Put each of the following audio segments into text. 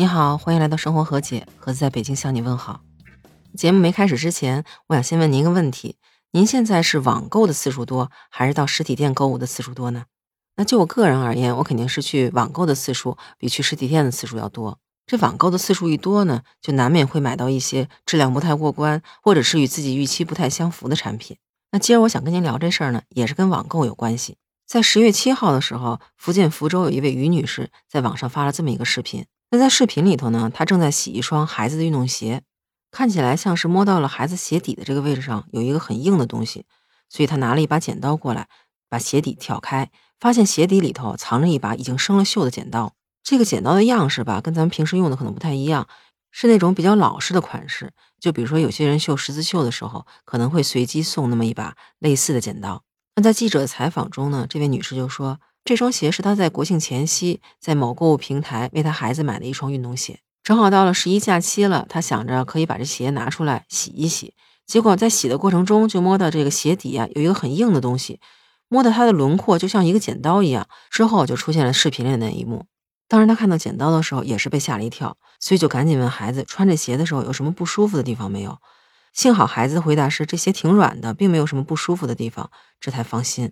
你好，欢迎来到生活和解，盒子在北京向你问好。节目没开始之前，我想先问您一个问题：您现在是网购的次数多，还是到实体店购物的次数多呢？那就我个人而言，我肯定是去网购的次数比去实体店的次数要多。这网购的次数一多呢，就难免会买到一些质量不太过关，或者是与自己预期不太相符的产品。那今儿我想跟您聊这事儿呢，也是跟网购有关系。在十月七号的时候，福建福州有一位于女士在网上发了这么一个视频。那在视频里头呢，她正在洗一双孩子的运动鞋，看起来像是摸到了孩子鞋底的这个位置上有一个很硬的东西，所以她拿了一把剪刀过来，把鞋底挑开，发现鞋底里头藏着一把已经生了锈的剪刀。这个剪刀的样式吧，跟咱们平时用的可能不太一样，是那种比较老式的款式。就比如说有些人绣十字绣的时候，可能会随机送那么一把类似的剪刀。那在记者的采访中呢，这位女士就说。这双鞋是他在国庆前夕在某购物平台为他孩子买的一双运动鞋，正好到了十一假期了，他想着可以把这鞋拿出来洗一洗。结果在洗的过程中，就摸到这个鞋底啊有一个很硬的东西，摸到它的轮廓就像一个剪刀一样。之后就出现了视频里的那一幕。当时他看到剪刀的时候，也是被吓了一跳，所以就赶紧问孩子穿这鞋的时候有什么不舒服的地方没有。幸好孩子的回答是这鞋挺软的，并没有什么不舒服的地方，这才放心。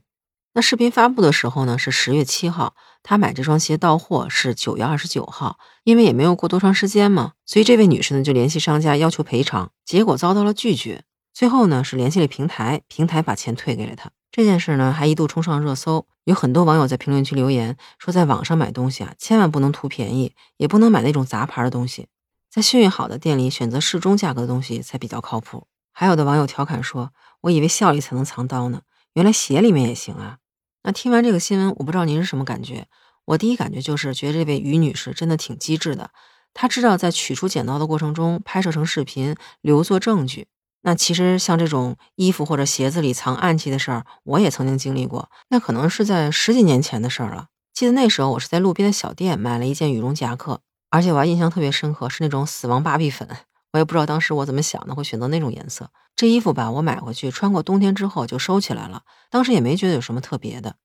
那视频发布的时候呢，是十月七号，他买这双鞋到货是九月二十九号，因为也没有过多长时间嘛，所以这位女士呢就联系商家要求赔偿，结果遭到了拒绝。最后呢是联系了平台，平台把钱退给了他。这件事呢还一度冲上热搜，有很多网友在评论区留言说，在网上买东西啊，千万不能图便宜，也不能买那种杂牌的东西，在信誉好的店里选择适中价格的东西才比较靠谱。还有的网友调侃说：“我以为笑里才能藏刀呢，原来鞋里面也行啊。”那听完这个新闻，我不知道您是什么感觉？我第一感觉就是觉得这位于女士真的挺机智的，她知道在取出剪刀的过程中拍摄成视频留作证据。那其实像这种衣服或者鞋子里藏暗器的事儿，我也曾经经历过。那可能是在十几年前的事儿了。记得那时候我是在路边的小店买了一件羽绒夹克，而且我还印象特别深刻，是那种死亡芭比粉。我也不知道当时我怎么想的，会选择那种颜色。这衣服吧，我买回去穿过冬天之后就收起来了，当时也没觉得有什么特别的。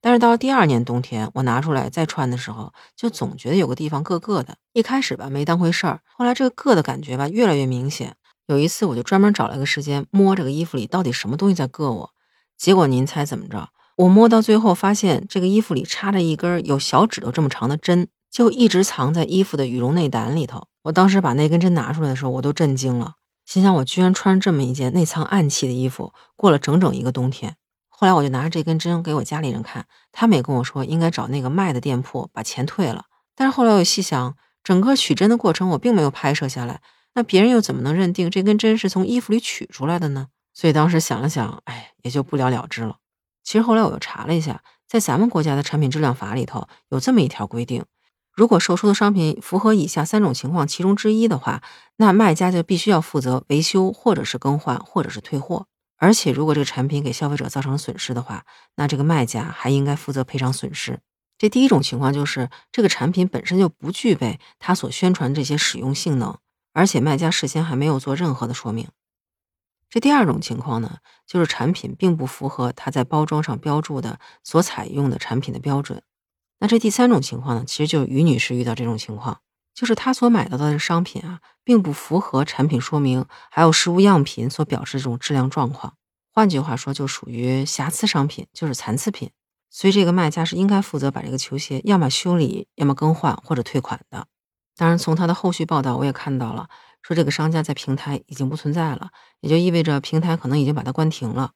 但是到了第二年冬天，我拿出来再穿的时候，就总觉得有个地方硌硌的。一开始吧没当回事儿，后来这个硌的感觉吧越来越明显。有一次我就专门找了个时间摸这个衣服里到底什么东西在硌我，结果您猜怎么着？我摸到最后发现这个衣服里插着一根有小指头这么长的针，就一直藏在衣服的羽绒内胆里头。我当时把那根针拿出来的时候，我都震惊了，心想我居然穿这么一件内藏暗器的衣服，过了整整一个冬天。后来我就拿着这根针给我家里人看，他们也跟我说应该找那个卖的店铺把钱退了。但是后来我细想，整个取针的过程我并没有拍摄下来，那别人又怎么能认定这根针是从衣服里取出来的呢？所以当时想了想，哎，也就不了了之了。其实后来我又查了一下，在咱们国家的产品质量法里头有这么一条规定。如果售出的商品符合以下三种情况其中之一的话，那卖家就必须要负责维修，或者是更换，或者是退货。而且，如果这个产品给消费者造成损失的话，那这个卖家还应该负责赔偿损失。这第一种情况就是这个产品本身就不具备他所宣传这些使用性能，而且卖家事先还没有做任何的说明。这第二种情况呢，就是产品并不符合他在包装上标注的所采用的产品的标准。那这第三种情况呢，其实就是于女士遇到这种情况，就是她所买到的商品啊，并不符合产品说明还有实物样品所表示这种质量状况。换句话说，就属于瑕疵商品，就是残次品。所以这个卖家是应该负责把这个球鞋要么修理，要么更换或者退款的。当然，从他的后续报道我也看到了，说这个商家在平台已经不存在了，也就意味着平台可能已经把它关停了。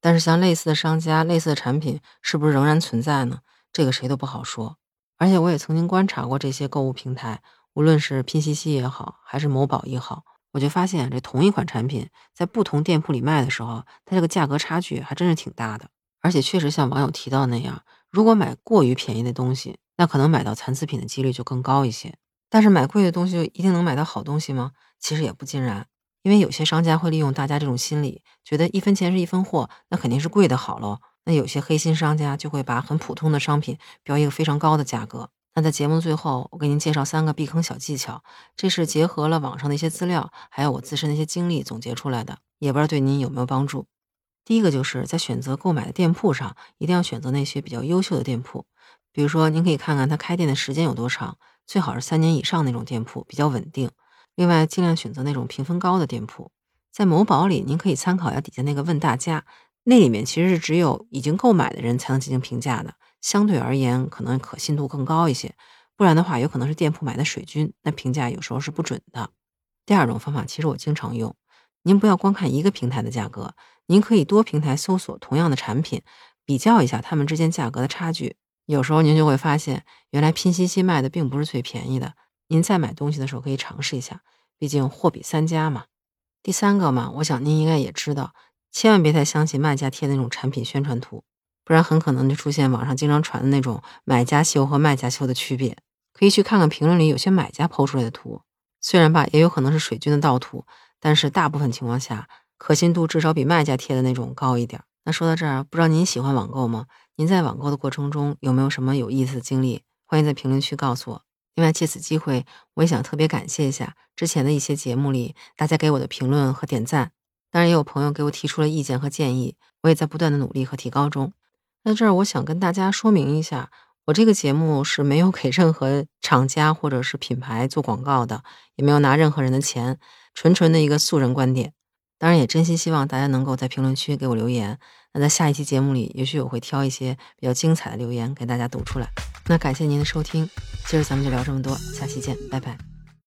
但是像类似的商家、类似的产品，是不是仍然存在呢？这个谁都不好说，而且我也曾经观察过这些购物平台，无论是拼夕夕也好，还是某宝也好，我就发现这同一款产品在不同店铺里卖的时候，它这个价格差距还真是挺大的。而且确实像网友提到那样，如果买过于便宜的东西，那可能买到残次品的几率就更高一些。但是买贵的东西就一定能买到好东西吗？其实也不尽然，因为有些商家会利用大家这种心理，觉得一分钱是一分货，那肯定是贵的好喽。那有些黑心商家就会把很普通的商品标一个非常高的价格。那在节目最后，我给您介绍三个避坑小技巧，这是结合了网上的一些资料，还有我自身的一些经历总结出来的，也不知道对您有没有帮助。第一个就是在选择购买的店铺上，一定要选择那些比较优秀的店铺，比如说您可以看看他开店的时间有多长，最好是三年以上那种店铺比较稳定。另外，尽量选择那种评分高的店铺。在某宝里，您可以参考一下底下那个问大家，那里面其实是只有已经购买的人才能进行评价的，相对而言可能可信度更高一些。不然的话，有可能是店铺买的水军，那评价有时候是不准的。第二种方法，其实我经常用，您不要光看一个平台的价格，您可以多平台搜索同样的产品，比较一下它们之间价格的差距。有时候您就会发现，原来拼夕夕卖的并不是最便宜的。您在买东西的时候可以尝试一下，毕竟货比三家嘛。第三个嘛，我想您应该也知道，千万别太相信卖家贴的那种产品宣传图，不然很可能就出现网上经常传的那种买家秀和卖家秀的区别。可以去看看评论里有些买家抛出来的图。虽然吧，也有可能是水军的盗图，但是大部分情况下，可信度至少比卖家贴的那种高一点。那说到这儿，不知道您喜欢网购吗？您在网购的过程中有没有什么有意思的经历？欢迎在评论区告诉我。另外，借此机会，我也想特别感谢一下之前的一些节目里大家给我的评论和点赞。当然，也有朋友给我提出了意见和建议，我也在不断的努力和提高中。在这儿，我想跟大家说明一下。我这个节目是没有给任何厂家或者是品牌做广告的，也没有拿任何人的钱，纯纯的一个素人观点。当然，也真心希望大家能够在评论区给我留言。那在下一期节目里，也许我会挑一些比较精彩的留言给大家读出来。那感谢您的收听，今儿咱们就聊这么多，下期见，拜拜。